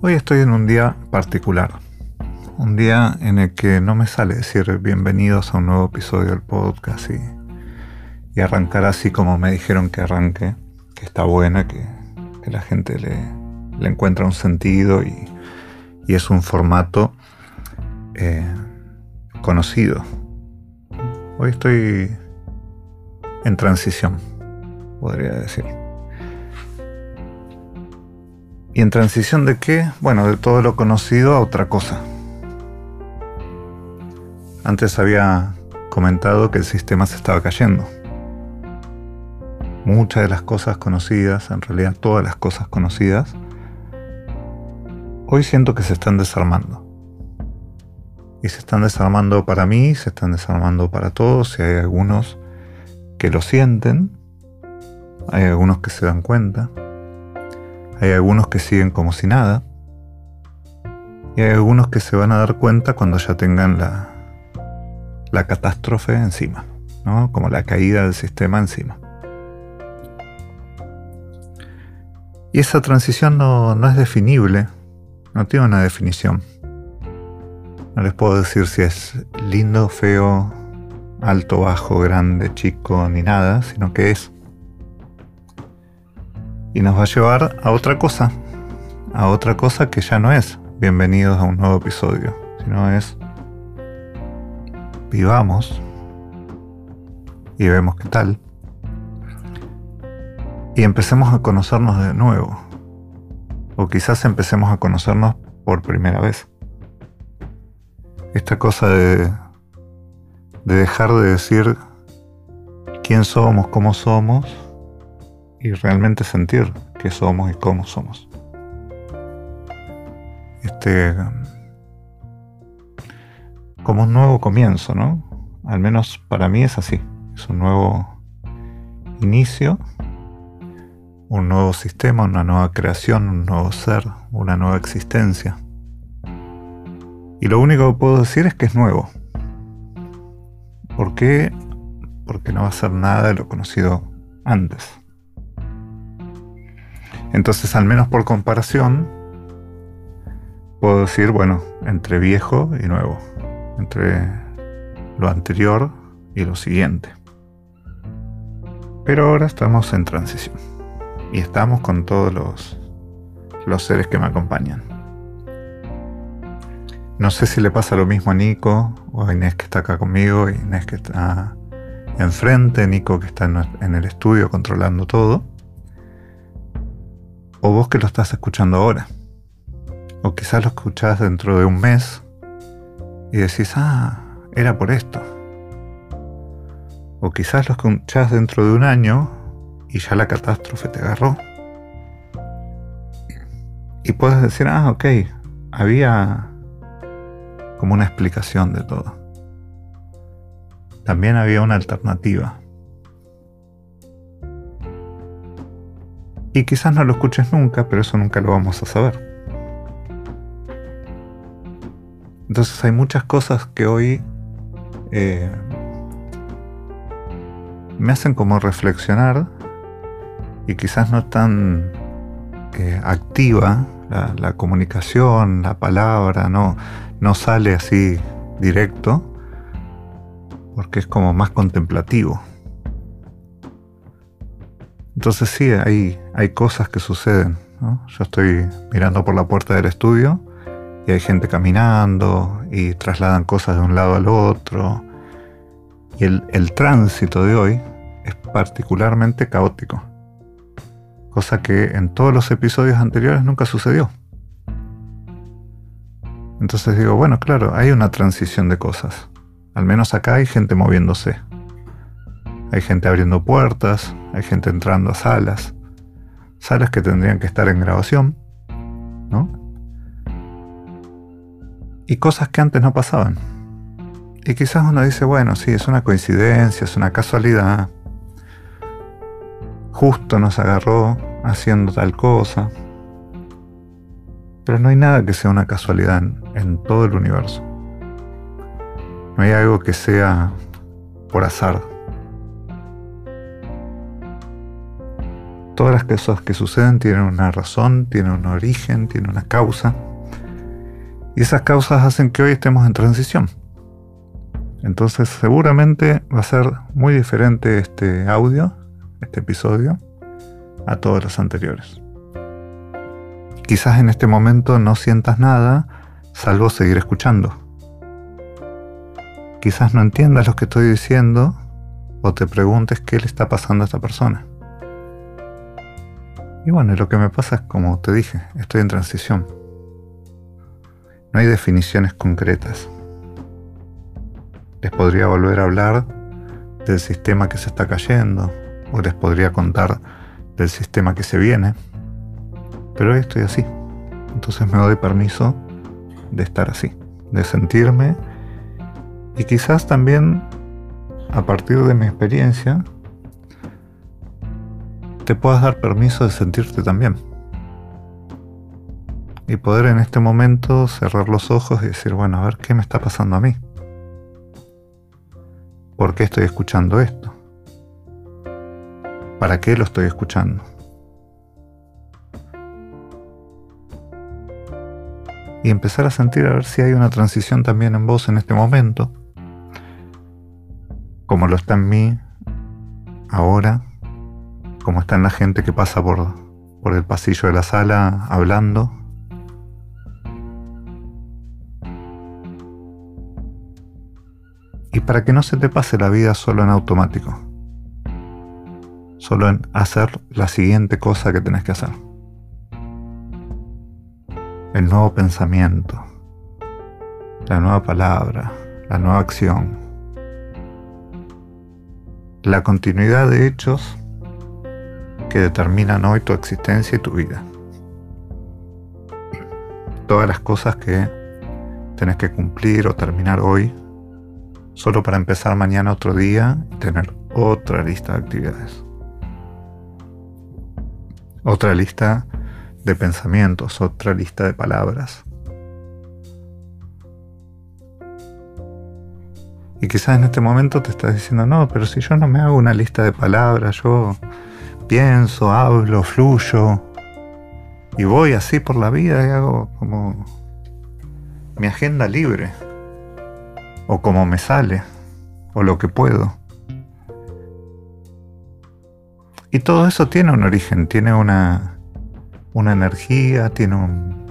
Hoy estoy en un día particular. Un día en el que no me sale decir bienvenidos a un nuevo episodio del podcast y, arrancar así como me dijeron que arranque, que está buena, que, la gente le, encuentra un sentido y, es un formato eh, conocido. Hoy estoy en transición, podría decir. ¿Y en transición de qué? Bueno, de todo lo conocido a otra cosa. Antes había comentado que el sistema se estaba cayendo. Muchas de las cosas conocidas, en realidad todas las cosas conocidas, hoy siento que se están desarmando. Y se están desarmando para mí, se están desarmando para todos, y hay algunos que lo sienten, hay algunos que se dan cuenta, hay algunos que siguen como si nada. Y hay algunos que se van a dar cuenta cuando ya tengan la, la catástrofe encima, ¿no? como la caída del sistema encima. Y esa transición no, no es definible, no tiene una definición. No les puedo decir si es lindo, feo, alto, bajo, grande, chico, ni nada, sino que es y nos va a llevar a otra cosa, a otra cosa que ya no es bienvenidos a un nuevo episodio, sino es vivamos y vemos qué tal y empecemos a conocernos de nuevo o quizás empecemos a conocernos por primera vez. Esta cosa de, de dejar de decir quién somos, cómo somos, y realmente sentir qué somos y cómo somos. Este como un nuevo comienzo, ¿no? Al menos para mí es así. Es un nuevo inicio, un nuevo sistema, una nueva creación, un nuevo ser, una nueva existencia. Y lo único que puedo decir es que es nuevo. ¿Por qué? Porque no va a ser nada de lo conocido antes. Entonces, al menos por comparación, puedo decir, bueno, entre viejo y nuevo, entre lo anterior y lo siguiente. Pero ahora estamos en transición y estamos con todos los, seres que me acompañan. No sé si le pasa lo mismo a Nico o a Inés que está acá conmigo, Inés que está enfrente, Nico que está en el estudio controlando todo o vos que lo estás escuchando ahora. O quizás lo escuchás dentro de un mes y decís, ah, era por esto. O quizás lo escuchás dentro de un año y ya la catástrofe te agarró. Y puedes decir, ah, ok, había como una explicación de todo. También había una alternativa. Y quizás no lo escuches nunca, pero eso nunca lo vamos a saber. Entonces hay muchas cosas que hoy eh, me hacen como reflexionar y quizás no tan eh, activa la, comunicación, la palabra, no, no sale así directo, porque es como más contemplativo. Entonces sí, hay, hay cosas que suceden. Yo estoy mirando por la puerta del estudio y hay gente caminando y trasladan cosas de un lado al otro. Y el, el tránsito de hoy es particularmente caótico. Cosa que en todos los episodios anteriores nunca sucedió. Entonces digo, bueno, claro, hay una transición de cosas. Al menos acá hay gente moviéndose. Hay gente abriendo puertas, hay gente entrando a salas, salas que tendrían que estar en grabación, ¿no? Y cosas que antes no pasaban. Y quizás uno dice, bueno, sí, es una coincidencia, es una casualidad. Justo nos agarró haciendo tal cosa. Pero no hay nada que sea una casualidad en, todo el universo. No hay algo que sea por azar. Todas las cosas que suceden tienen una razón, tienen un origen, tienen una causa. Y esas causas hacen que hoy estemos en transición. Entonces seguramente va a ser muy diferente este audio, este episodio, a todos los anteriores. Quizás en este momento no sientas nada, salvo seguir escuchando. Quizás no entiendas lo que estoy diciendo o te preguntes qué le está pasando a esta persona. Y bueno, lo que me pasa es como te dije, estoy en transición. No hay definiciones concretas. Les podría volver a hablar del sistema que se está cayendo o les podría contar del sistema que se viene. Pero hoy estoy así. Entonces me doy permiso de estar así, de sentirme y quizás también a partir de mi experiencia te puedas dar permiso de sentirte también. Y poder en este momento cerrar los ojos y decir, bueno, a ver qué me está pasando a mí. ¿Por qué estoy escuchando esto? ¿Para qué lo estoy escuchando? Y empezar a sentir a ver si hay una transición también en vos en este momento, como lo está en mí ahora, como está en la gente que pasa por, por el pasillo de la sala hablando. Y para que no se te pase la vida solo en automático solo en hacer la siguiente cosa que tenés que hacer. El nuevo pensamiento, la nueva palabra, la nueva acción, la continuidad de hechos que determinan hoy tu existencia y tu vida. Todas las cosas que tenés que cumplir o terminar hoy, solo para empezar mañana otro día y tener otra lista de actividades otra lista de pensamientos, otra lista de palabras. Y quizás en este momento te estás diciendo, no, pero si yo no me hago una lista de palabras, yo pienso, hablo, fluyo, y voy así por la vida y hago como mi agenda libre, o como me sale, o lo que puedo. Y todo eso tiene un origen, tiene una, una energía, tiene un,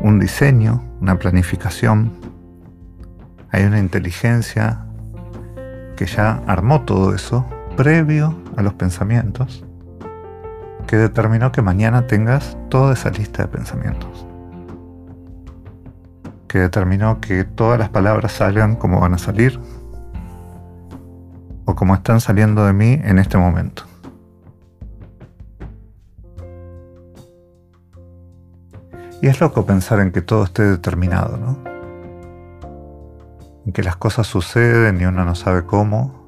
un diseño, una planificación. Hay una inteligencia que ya armó todo eso previo a los pensamientos, que determinó que mañana tengas toda esa lista de pensamientos. Que determinó que todas las palabras salgan como van a salir o como están saliendo de mí en este momento. Y es loco pensar en que todo esté determinado, ¿no? En que las cosas suceden y uno no sabe cómo.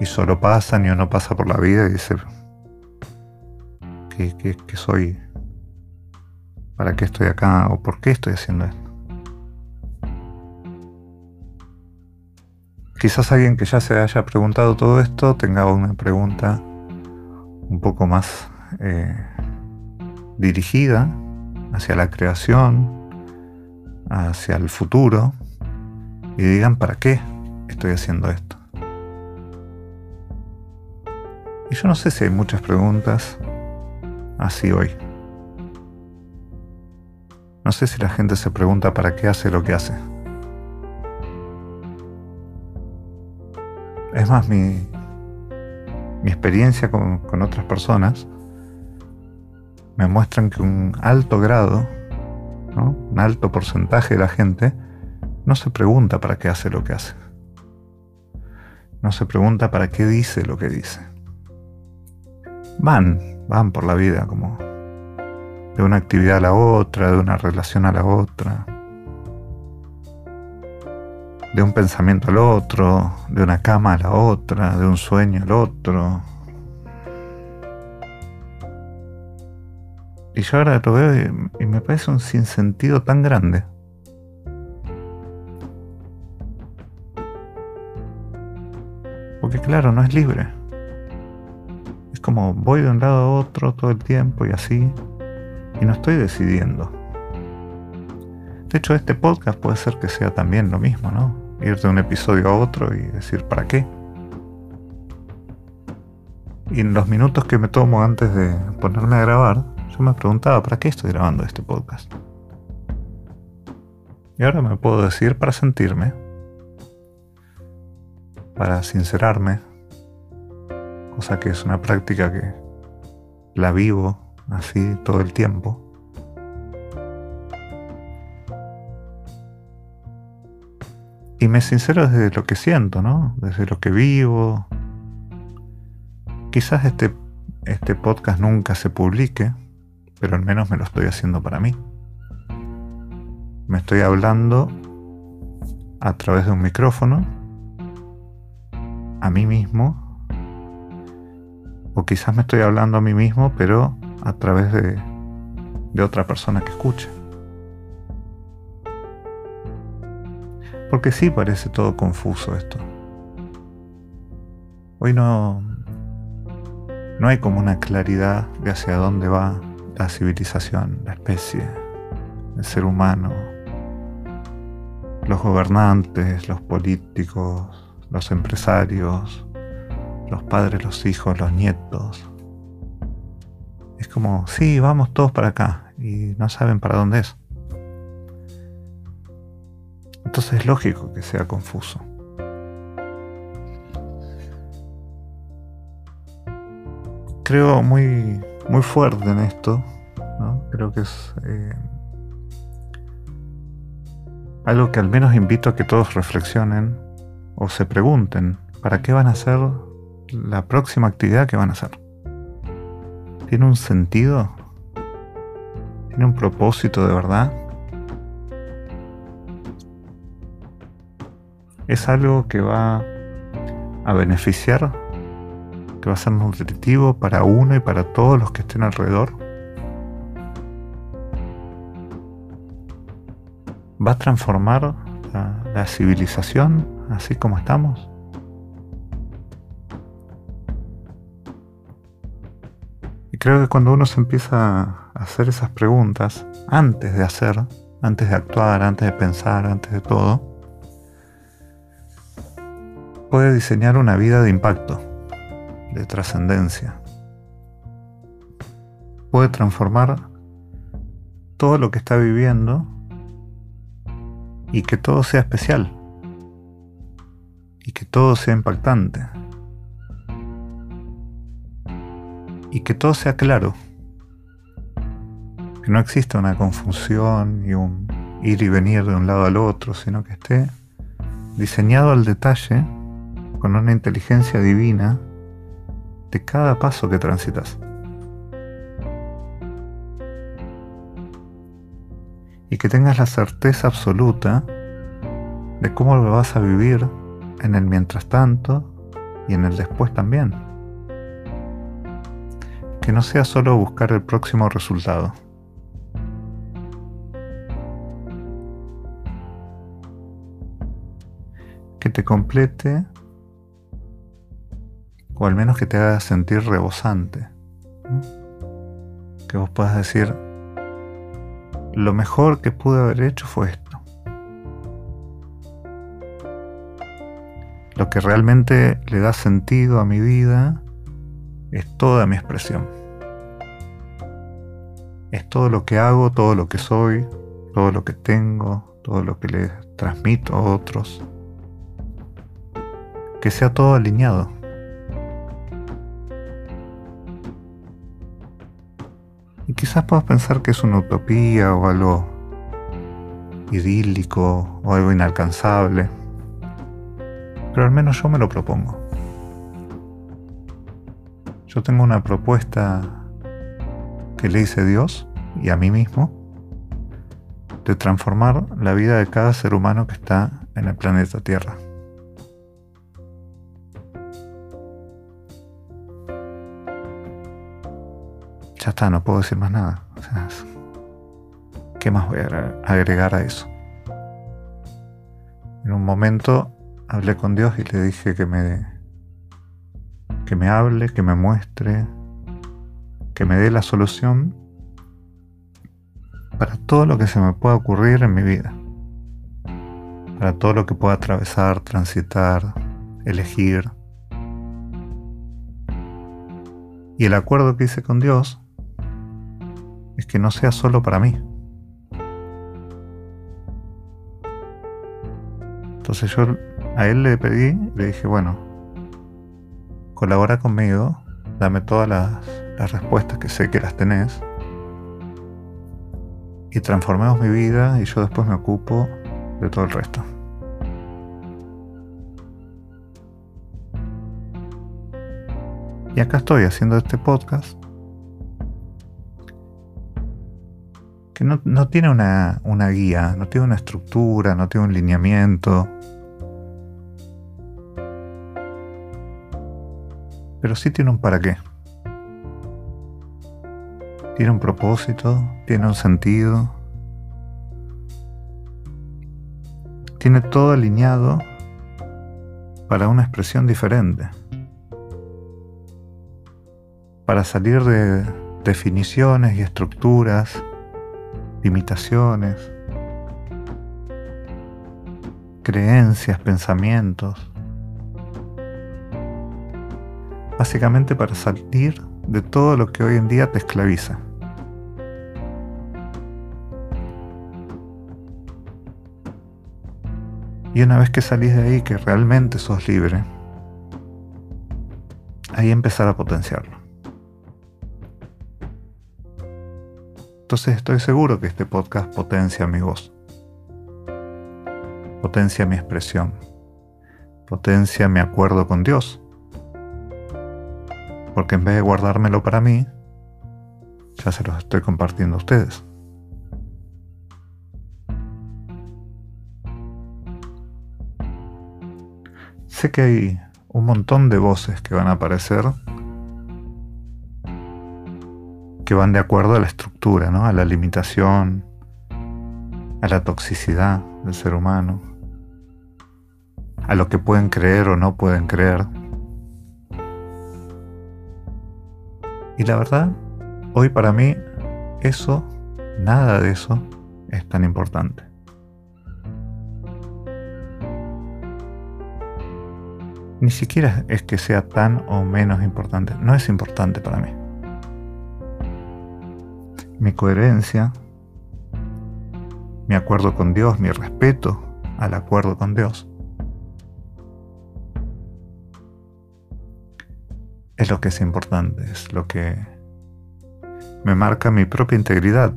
Y solo pasan y uno pasa por la vida y dice, ¿qué, qué soy? ¿Para qué estoy acá? ¿O por qué estoy haciendo esto? Quizás alguien que ya se haya preguntado todo esto tenga una pregunta un poco más eh, dirigida hacia la creación, hacia el futuro, y digan, ¿para qué estoy haciendo esto? Y yo no sé si hay muchas preguntas así hoy. No sé si la gente se pregunta para qué hace lo que hace. Es más, mi, mi experiencia con, con otras personas me muestran que un alto grado, un alto porcentaje de la gente, no se pregunta para qué hace lo que hace. No se pregunta para qué dice lo que dice. Van, van por la vida como de una actividad a la otra, de una relación a la otra, de un pensamiento al otro, de una cama a la otra, de un sueño al otro, Y yo ahora lo veo y, me parece un sinsentido tan grande. Porque claro, no es libre. Como voy de un lado a otro todo el tiempo y así, y no estoy decidiendo. De hecho, este podcast puede ser que sea también lo mismo, ¿no? Ir de un episodio a otro y decir, ¿para qué? Y en los minutos que me tomo antes de ponerme a grabar, yo me preguntaba, ¿para qué estoy grabando este podcast? Y ahora me puedo decir para sentirme, para sincerarme, cosa que es una práctica que la vivo así todo el tiempo. Y me sincero desde lo que siento, ¿no? Desde lo que vivo. Quizás este, este podcast nunca se publique, pero al menos me lo estoy haciendo para mí. Me estoy hablando a través de un micrófono, a mí mismo, o quizás me estoy hablando a mí mismo, pero a través de, de otra persona que escuche. Porque sí parece todo confuso esto. Hoy no, no hay como una claridad de hacia dónde va la civilización, la especie, el ser humano, los gobernantes, los políticos, los empresarios, los padres, los hijos, los nietos. Es como, sí, vamos todos para acá y no saben para dónde es. Entonces es lógico que sea confuso. Creo muy, muy fuerte en esto. Creo que es eh, algo que al menos invito a que todos reflexionen o se pregunten, ¿para qué van a hacer la próxima actividad que van a hacer? ¿Tiene un sentido? ¿Tiene un propósito de verdad? ¿Es algo que va a beneficiar? ¿Que va a ser nutritivo para uno y para todos los que estén alrededor? ¿Va a transformar la, la civilización así como estamos? Creo que cuando uno se empieza a hacer esas preguntas, antes de hacer, antes de actuar, antes de pensar, antes de todo, puede diseñar una vida de impacto, de trascendencia. Puede transformar todo lo que está viviendo y que todo sea especial y que todo sea impactante. Y que todo sea claro. Que no exista una confusión y un ir y venir de un lado al otro, sino que esté diseñado al detalle con una inteligencia divina de cada paso que transitas. Y que tengas la certeza absoluta de cómo lo vas a vivir en el mientras tanto y en el después también que no sea solo buscar el próximo resultado. Que te complete o al menos que te haga sentir rebosante. Que vos puedas decir, lo mejor que pude haber hecho fue esto. Lo que realmente le da sentido a mi vida es toda mi expresión. Es todo lo que hago, todo lo que soy, todo lo que tengo, todo lo que le transmito a otros. Que sea todo alineado. Y quizás puedas pensar que es una utopía o algo idílico o algo inalcanzable. Pero al menos yo me lo propongo. Yo tengo una propuesta que le hice Dios y a mí mismo de transformar la vida de cada ser humano que está en el planeta Tierra. Ya está, no puedo decir más nada. ¿Qué más voy a agregar a eso? En un momento hablé con Dios y le dije que me que me hable, que me muestre que me dé la solución para todo lo que se me pueda ocurrir en mi vida, para todo lo que pueda atravesar, transitar, elegir. Y el acuerdo que hice con Dios es que no sea solo para mí. Entonces yo a él le pedí, le dije, bueno, colabora conmigo, dame todas las, respuestas que sé que las tenés y transformemos mi vida y yo después me ocupo de todo el resto. Y acá estoy haciendo este podcast que no, tiene una, una, guía, no tiene una estructura, no tiene un lineamiento. Pero sí tiene un para qué. Tiene un propósito, tiene un sentido. Tiene todo alineado para una expresión diferente. Para salir de definiciones y estructuras, limitaciones, creencias, pensamientos. Básicamente para salir de todo lo que hoy en día te esclaviza. Y una vez que salís de ahí, que realmente sos libre, ahí empezar a potenciarlo. Entonces estoy seguro que este podcast potencia mi voz, potencia mi expresión, potencia mi acuerdo con Dios porque en vez de guardármelo para mí, ya se los estoy compartiendo a ustedes. Sé que hay un montón de voces que van a aparecer que van de acuerdo a la estructura, ¿no? a la limitación, a la toxicidad del ser humano, a lo que pueden creer o no pueden creer. Y la verdad, hoy para mí eso, nada de eso es tan importante. Ni siquiera es que sea tan o menos importante, no es importante para mí. Mi coherencia, mi acuerdo con Dios, mi respeto al acuerdo con Dios, es lo que es importante, es lo que me marca mi propia integridad.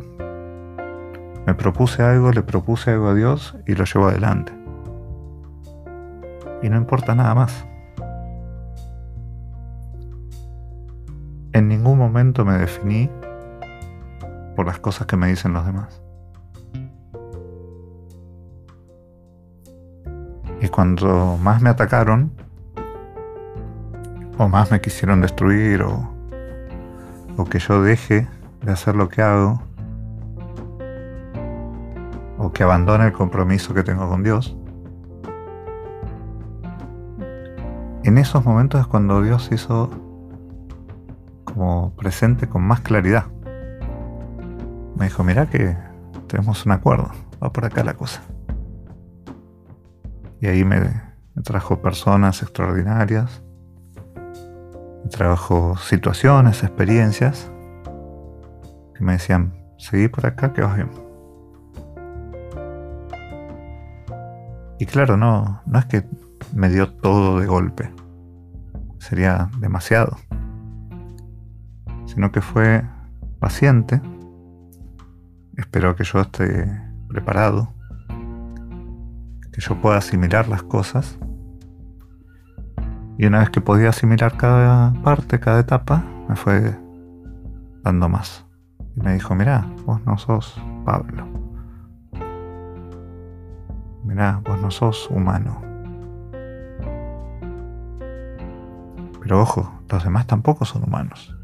Me propuse algo, le propuse algo a Dios y lo llevo adelante. Y no importa nada más. En ningún momento me definí por las cosas que me dicen los demás. Y cuando más me atacaron, o más me quisieron destruir o, o que yo deje de hacer lo que hago o que abandone el compromiso que tengo con Dios. En esos momentos es cuando Dios se hizo como presente con más claridad. Me dijo, mira que tenemos un acuerdo, va por acá la cosa. Y ahí me, me trajo personas extraordinarias trabajo situaciones, experiencias. Que me decían, seguí por acá que vas bien. Y claro, no, no es que me dio todo de golpe, sería demasiado, sino que fue paciente, esperó que yo esté preparado, que yo pueda asimilar las cosas y una vez que podía asimilar cada parte, cada etapa, me fue dando más. Y me dijo, mirá, vos no sos Pablo. Mirá, vos no sos humano. Pero ojo, los demás tampoco son humanos.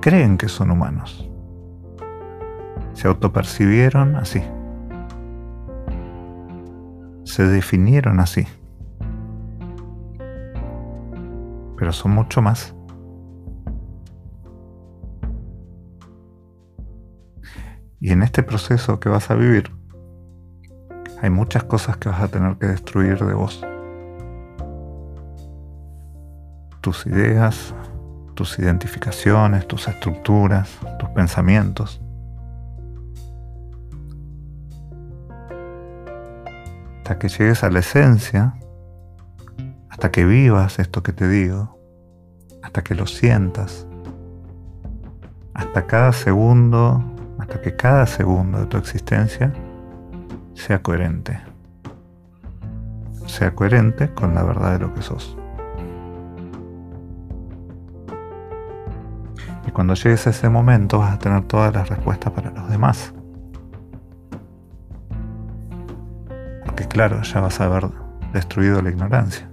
Creen que son humanos. Se autopercibieron así se definieron así. pero son mucho más. Y en este proceso que vas a vivir, hay muchas cosas que vas a tener que destruir de vos. Tus ideas, tus identificaciones, tus estructuras, tus pensamientos. Hasta que llegues a la esencia, hasta que vivas esto que te digo, hasta que lo sientas, hasta cada segundo hasta que cada segundo de tu existencia sea coherente. Sea coherente con la verdad de lo que sos. Y cuando llegues a ese momento vas a tener todas las respuestas para los demás. Porque claro, ya vas a haber destruido la ignorancia,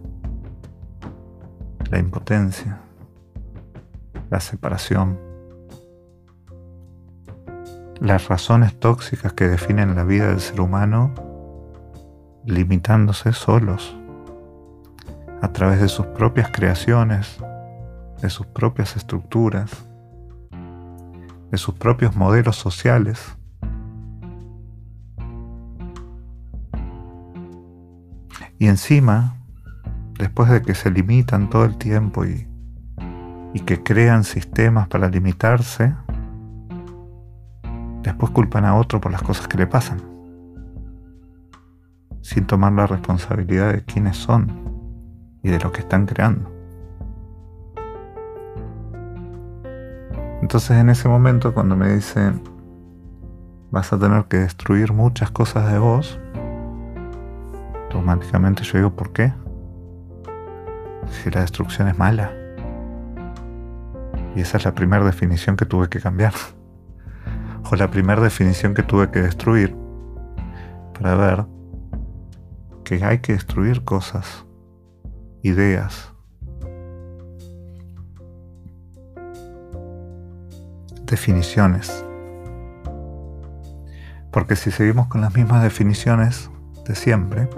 la impotencia, la separación las razones tóxicas que definen la vida del ser humano limitándose solos a través de sus propias creaciones, de sus propias estructuras, de sus propios modelos sociales. Y encima, después de que se limitan todo el tiempo y, y que crean sistemas para limitarse, después culpan a otro por las cosas que le pasan, sin tomar la responsabilidad de quiénes son y de lo que están creando. Entonces en ese momento cuando me dicen vas a tener que destruir muchas cosas de vos, automáticamente yo digo, ¿por qué? Si la destrucción es mala. Y esa es la primera definición que tuve que cambiar o la primera definición que tuve que destruir para ver que hay que destruir cosas, ideas, definiciones. Porque si seguimos con las mismas definiciones de siempre,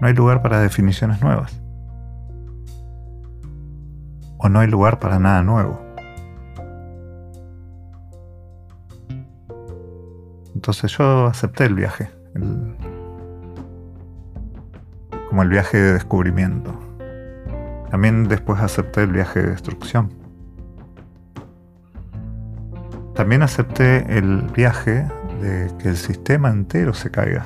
no hay lugar para definiciones nuevas. O no hay lugar para nada nuevo. Entonces yo acepté el viaje, como el viaje de descubrimiento. También después acepté el viaje de destrucción. También acepté el viaje de que el sistema entero se caiga.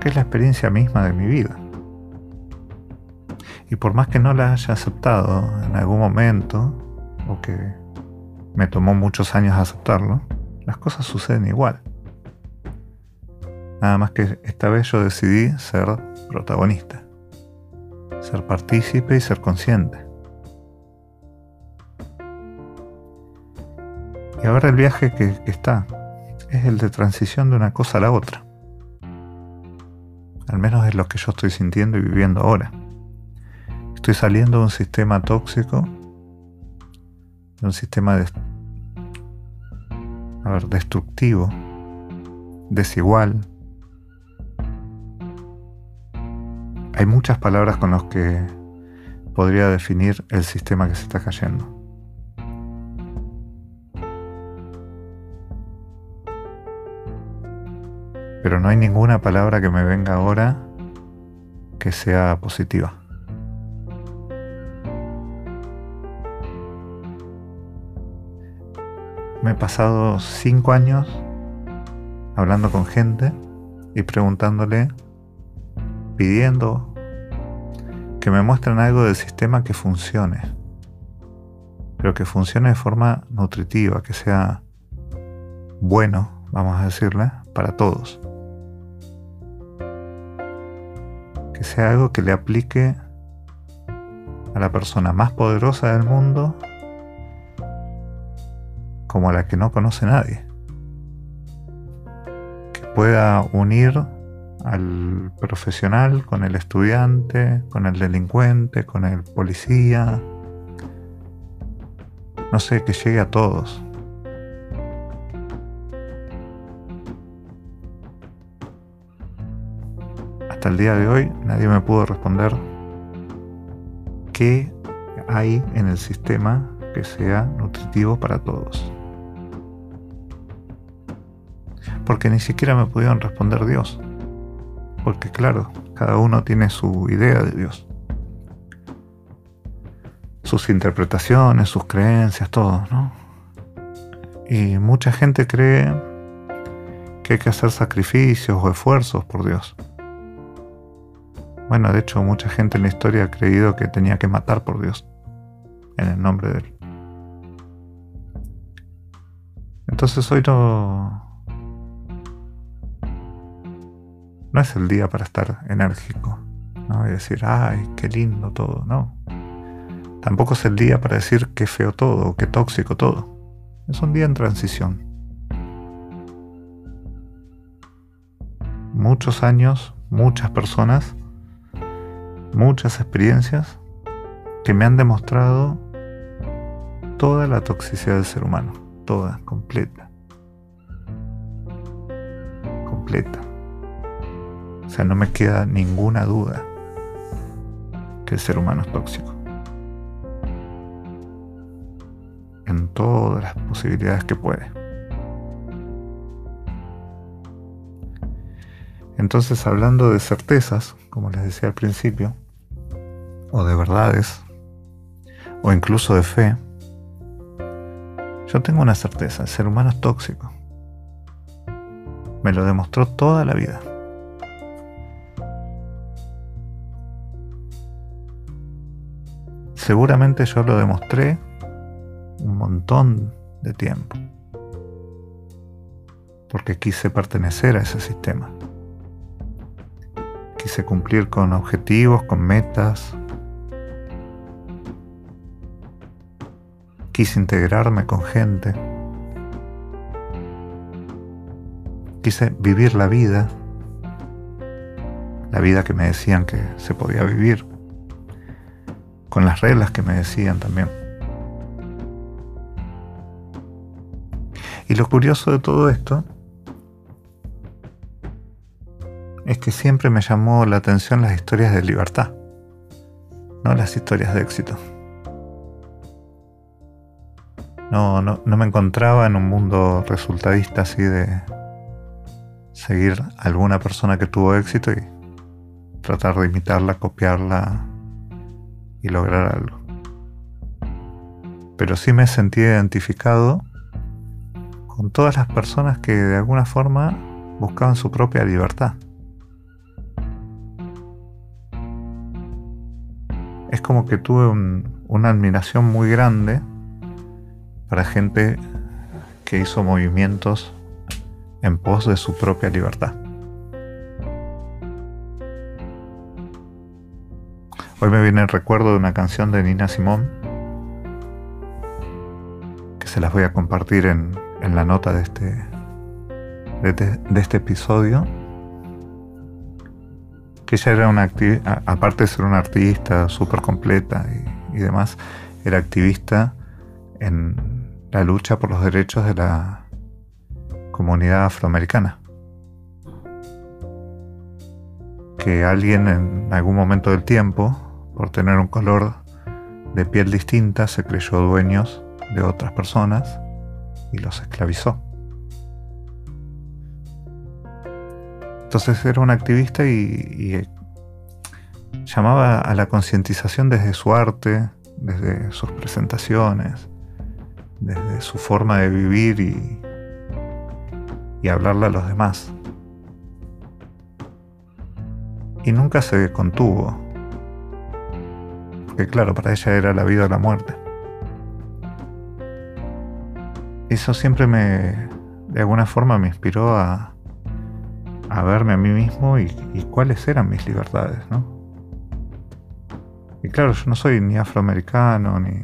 Porque es la experiencia misma de mi vida. Y por más que no la haya aceptado en algún momento, o que me tomó muchos años aceptarlo, las cosas suceden igual. Nada más que esta vez yo decidí ser protagonista, ser partícipe y ser consciente. Y ahora el viaje que, que está es el de transición de una cosa a la otra. Al menos es lo que yo estoy sintiendo y viviendo ahora. Estoy saliendo de un sistema tóxico de un sistema de, a ver, destructivo, desigual. Hay muchas palabras con las que podría definir el sistema que se está cayendo. Pero no hay ninguna palabra que me venga ahora que sea positiva. me he pasado cinco años hablando con gente y preguntándole, pidiendo que me muestren algo del sistema que funcione, pero que funcione de forma nutritiva, que sea bueno, vamos a decirle, para todos. Que sea algo que le aplique a la persona más poderosa del mundo como la que no conoce nadie. Que pueda unir al profesional con el estudiante, con el delincuente, con el policía. No sé, que llegue a todos. Hasta el día de hoy nadie me pudo responder qué hay en el sistema que sea nutritivo para todos. Porque ni siquiera me pudieron responder Dios. Porque claro, cada uno tiene su idea de Dios. Sus interpretaciones, sus creencias, todo, ¿no? Y mucha gente cree que hay que hacer sacrificios o esfuerzos por Dios. Bueno, de hecho, mucha gente en la historia ha creído que tenía que matar por Dios en el nombre de Él. Entonces hoy no... No es el día para estar enérgico, ¿no? Y decir, ay, qué lindo todo, no. Tampoco es el día para decir qué feo todo, qué tóxico todo. Es un día en transición. Muchos años, muchas personas, muchas experiencias que me han demostrado toda la toxicidad del ser humano toda, completa. Completa. O sea, no me queda ninguna duda que el ser humano es tóxico. En todas las posibilidades que puede. Entonces, hablando de certezas, como les decía al principio, o de verdades, o incluso de fe, yo tengo una certeza, el ser humano es tóxico. Me lo demostró toda la vida. Seguramente yo lo demostré un montón de tiempo. Porque quise pertenecer a ese sistema. Quise cumplir con objetivos, con metas, Quise integrarme con gente. Quise vivir la vida, la vida que me decían que se podía vivir, con las reglas que me decían también. Y lo curioso de todo esto es que siempre me llamó la atención las historias de libertad, no las historias de éxito. No, no, me encontraba en un mundo resultadista así de seguir a alguna persona que tuvo éxito y tratar de imitarla, copiarla y lograr algo. Pero sí me sentí identificado con todas las personas que de alguna forma buscaban su propia libertad. Es como que tuve una admiración muy grande para gente que hizo movimientos en pos de su propia libertad. Hoy me viene el recuerdo de una canción de Nina Simón que se las voy a compartir en, la nota de este, de, este episodio. Que ella era una aparte de ser una artista súper completa y demás, era activista en la lucha por los derechos de la comunidad afroamericana. Que alguien en algún momento del tiempo, por tener un color de piel distinta, se creyó dueños de otras personas y los esclavizó. Entonces era un activista y, llamaba a la concientización desde su arte, desde sus presentaciones, desde su forma de vivir y, y hablarle a los demás. Y nunca se contuvo, porque claro, para ella era la vida o la muerte. Eso siempre me, de alguna forma, me inspiró a, a verme a mí mismo y, cuáles eran mis libertades, ¿no? Y claro, yo no soy ni afroamericano, ni,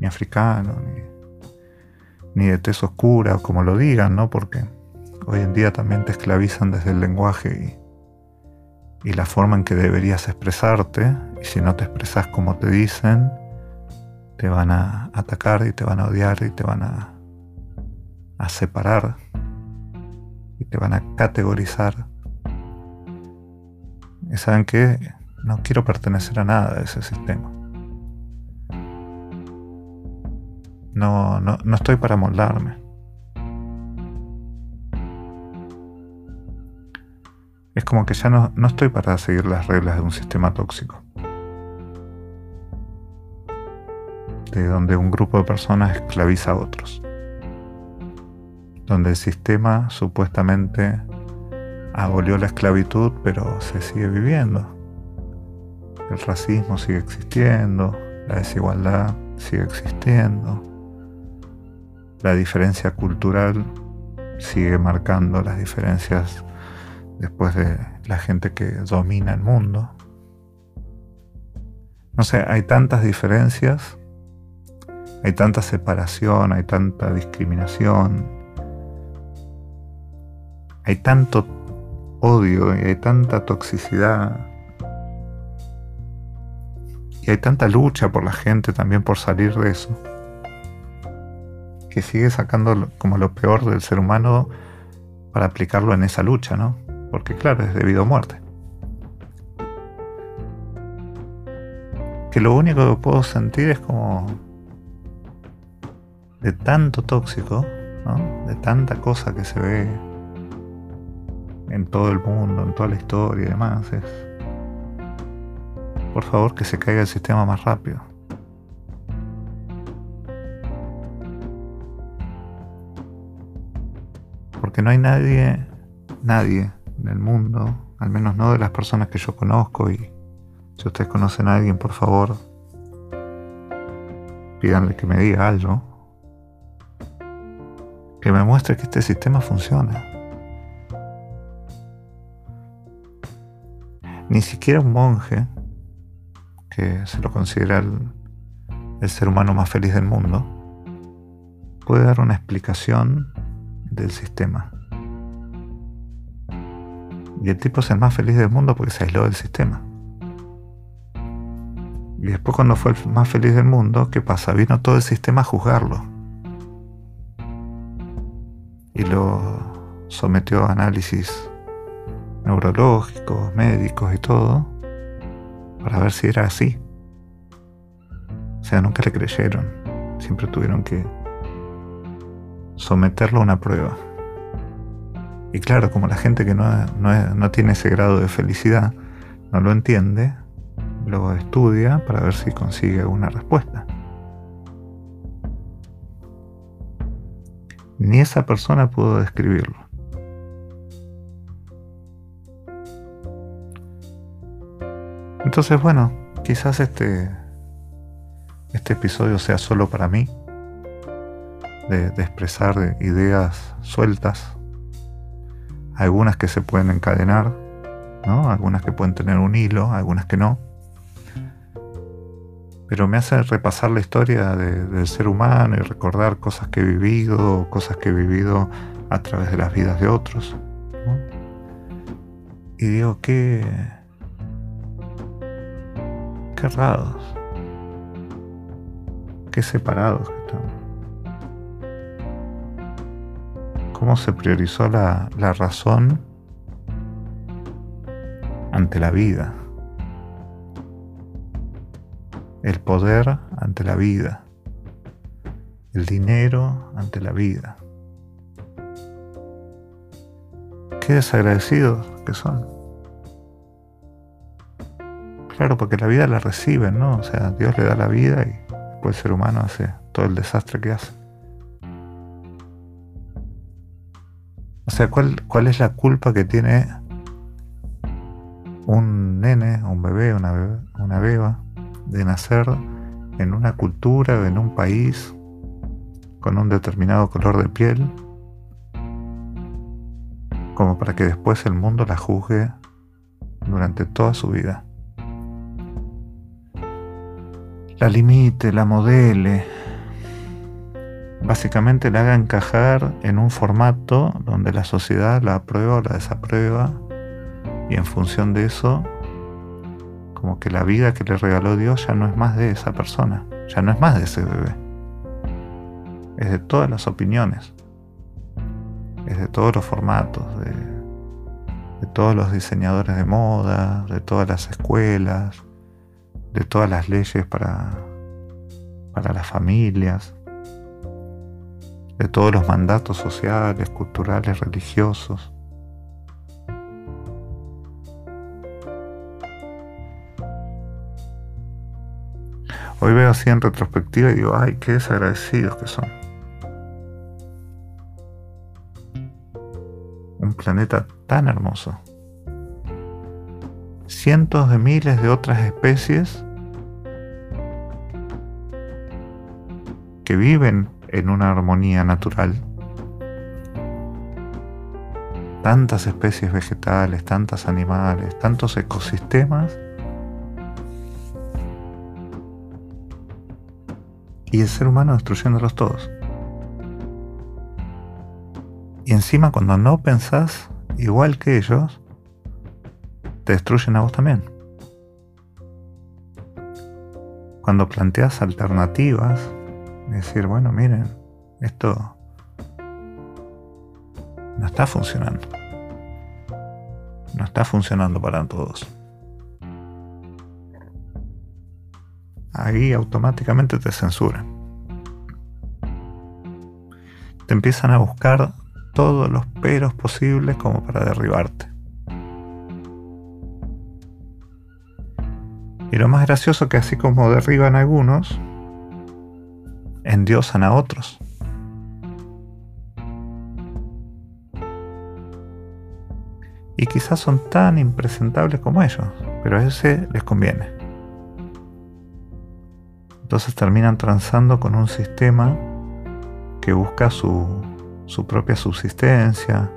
ni africano, ni ni de tez oscura, como lo digan, ¿no? Porque hoy en día también te esclavizan desde el lenguaje y, y la forma en que deberías expresarte, y si no te expresas como te dicen, te van a atacar y te van a odiar y te van a, a separar y te van a categorizar. Y saben que no quiero pertenecer a nada de ese sistema. No, no, no estoy para moldarme. Es como que ya no, no estoy para seguir las reglas de un sistema tóxico. De donde un grupo de personas esclaviza a otros. Donde el sistema supuestamente abolió la esclavitud, pero se sigue viviendo. El racismo sigue existiendo, la desigualdad sigue existiendo, la diferencia cultural sigue marcando las diferencias después de la gente que domina el mundo. No sé, hay tantas diferencias, hay tanta separación, hay tanta discriminación, hay tanto odio y hay tanta toxicidad. Y hay tanta lucha por la gente también por salir de eso. Que sigue sacando como lo peor del ser humano para aplicarlo en esa lucha, ¿no? porque claro, es debido a muerte. Que lo único que puedo sentir es como de tanto tóxico, de tanta cosa que se ve en todo el mundo, en toda la historia y demás, es por favor que se caiga el sistema más rápido. Porque no hay nadie, nadie en el mundo, al menos no de las personas que yo conozco y si ustedes conocen a alguien, por favor, pídanle que me diga algo, que me muestre que este sistema funciona. Ni siquiera un monje, que se lo considera el, ser humano más feliz del mundo, puede dar una explicación del sistema. Y el tipo es el más feliz del mundo porque se aisló del sistema. Y después cuando fue el más feliz del mundo, ¿qué pasa? Vino todo el sistema a juzgarlo. Y lo sometió a análisis neurológicos, médicos y todo, para ver si era así. O sea, nunca le creyeron. Siempre tuvieron que someterlo a una prueba. Y claro, como la gente que no, tiene ese grado de felicidad no lo entiende, lo estudia para ver si consigue una respuesta. Ni esa persona pudo describirlo. Entonces, bueno, quizás este, este episodio sea solo para mí, de, de expresar ideas sueltas algunas que se pueden encadenar, ¿no? algunas que pueden tener un hilo, algunas que no. Pero me hace repasar la historia del ser humano y recordar cosas que he vivido, cosas que he vivido a través de las vidas de otros. Y digo, qué, qué errados, qué separados que estamos. cómo se priorizó la, razón ante la vida, el poder ante la vida, el dinero ante la vida. Qué desagradecidos que son. Claro, porque la vida la reciben, ¿no? O sea, Dios le da la vida y después el ser humano hace todo el desastre que hace. O sea, ¿cuál, cuál es la culpa que tiene un nene, un bebé, una, una beba, de nacer en una cultura, en un país, con un determinado color de piel, como para que después el mundo la juzgue durante toda su vida. La limite, la modele, básicamente la haga encajar en un formato donde la sociedad la aprueba o la desaprueba y en función de eso como que la vida que le regaló Dios ya no es más de esa persona, ya no es más de ese bebé. Es de todas las opiniones, es de todos los formatos, de, de todos los diseñadores de moda, de todas las escuelas, de todas las leyes para, para las familias de todos los mandatos sociales, culturales, religiosos. Hoy veo así en retrospectiva y digo, ay, qué desagradecidos que son. Un planeta tan hermoso. Cientos de miles de otras especies que viven en una armonía natural. Tantas especies vegetales, tantos animales, tantos ecosistemas. Y el ser humano destruyéndolos todos. Y encima cuando no pensás igual que ellos, te destruyen a vos también. Cuando planteas alternativas, decir, bueno, miren, esto no está funcionando. No está funcionando para todos. Ahí automáticamente te censuran. Te empiezan a buscar todos los peros posibles como para derribarte. Y lo más gracioso que así como derriban algunos, endiosan a otros. Y quizás son tan impresentables como ellos, pero a ese les conviene. Entonces terminan transando con un sistema que busca su, su propia subsistencia,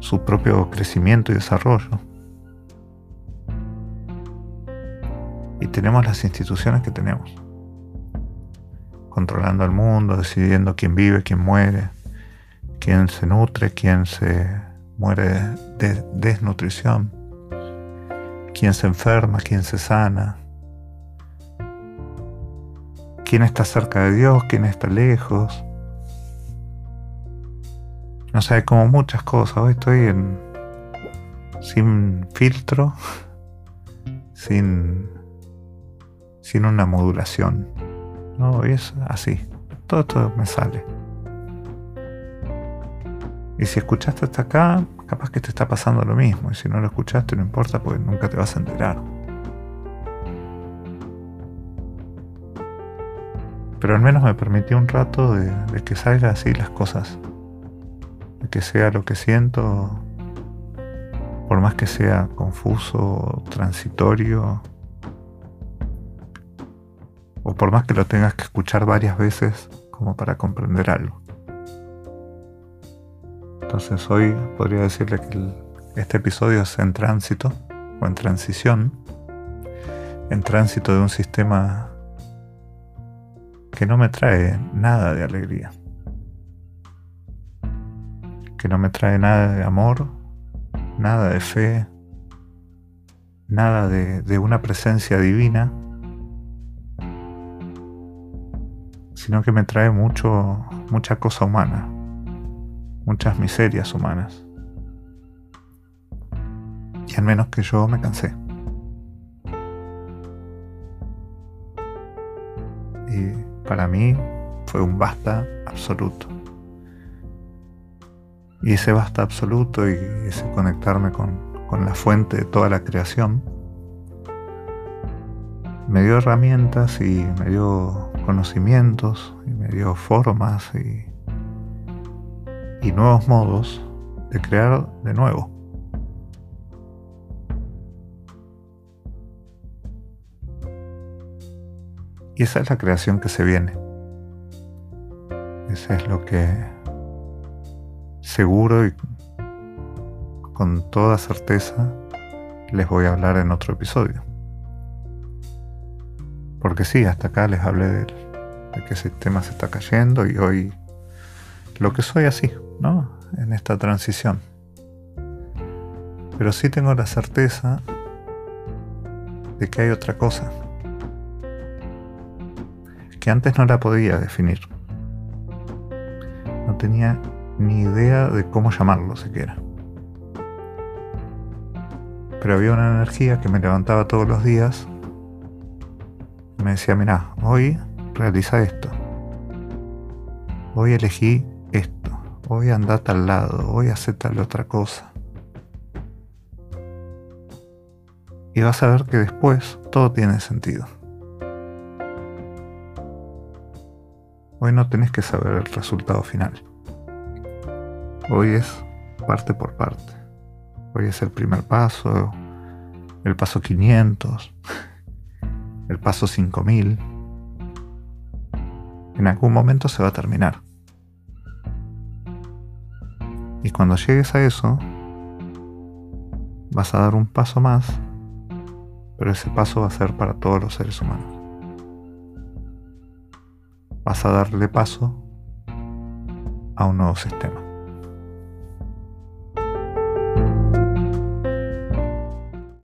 su propio crecimiento y desarrollo. Tenemos las instituciones que tenemos. Controlando el mundo, decidiendo quién vive, quién muere, quién se nutre, quién se muere de desnutrición, quién se enferma, quién se sana, quién está cerca de Dios, quién está lejos. No sé, como muchas cosas. Hoy estoy en sin filtro, sin sin una modulación. No, es así. Todo esto me sale. Y si escuchaste hasta acá, capaz que te está pasando lo mismo. Y si no lo escuchaste, no importa, porque nunca te vas a enterar. Pero al menos me permitió un rato de, de que salga así las cosas. De que sea lo que siento, por más que sea confuso, transitorio, o por más que lo tengas que escuchar varias veces como para comprender algo. Entonces hoy podría decirle que este episodio es en tránsito o en transición, en tránsito de un sistema que no me trae nada de alegría, que no me trae nada de amor, nada de fe, nada de, una presencia divina sino que me trae mucho, mucha cosa humana, muchas miserias humanas. Y al menos que yo me cansé. Y para mí fue un basta absoluto. Y ese basta absoluto y ese conectarme con, con la fuente de toda la creación me dio herramientas y me dio conocimientos y me dio formas y, y nuevos modos de crear de nuevo. Y esa es la creación que se viene. Eso es lo que seguro y con toda certeza les voy a hablar en otro episodio. Porque sí, hasta acá les hablé de, que ese tema se está cayendo y hoy lo que soy así, ¿no? En esta transición. Pero sí tengo la certeza de que hay otra cosa. Que antes no la podía definir. No tenía ni idea de cómo llamarlo siquiera. Pero había una energía que me levantaba todos los días me decía, mira, hoy realiza esto. hoy elegí esto, hoy anda a tal lado, hoy hace tal otra cosa. Y vas a ver que después todo tiene sentido. Hoy no tenés que saber el resultado final. Hoy es parte por parte. Hoy es el primer paso, el paso 500, el paso 5000. En algún momento se va a terminar. Y cuando llegues a eso, vas a dar un paso más, pero ese paso va a ser para todos los seres humanos. Vas a darle paso a un nuevo sistema.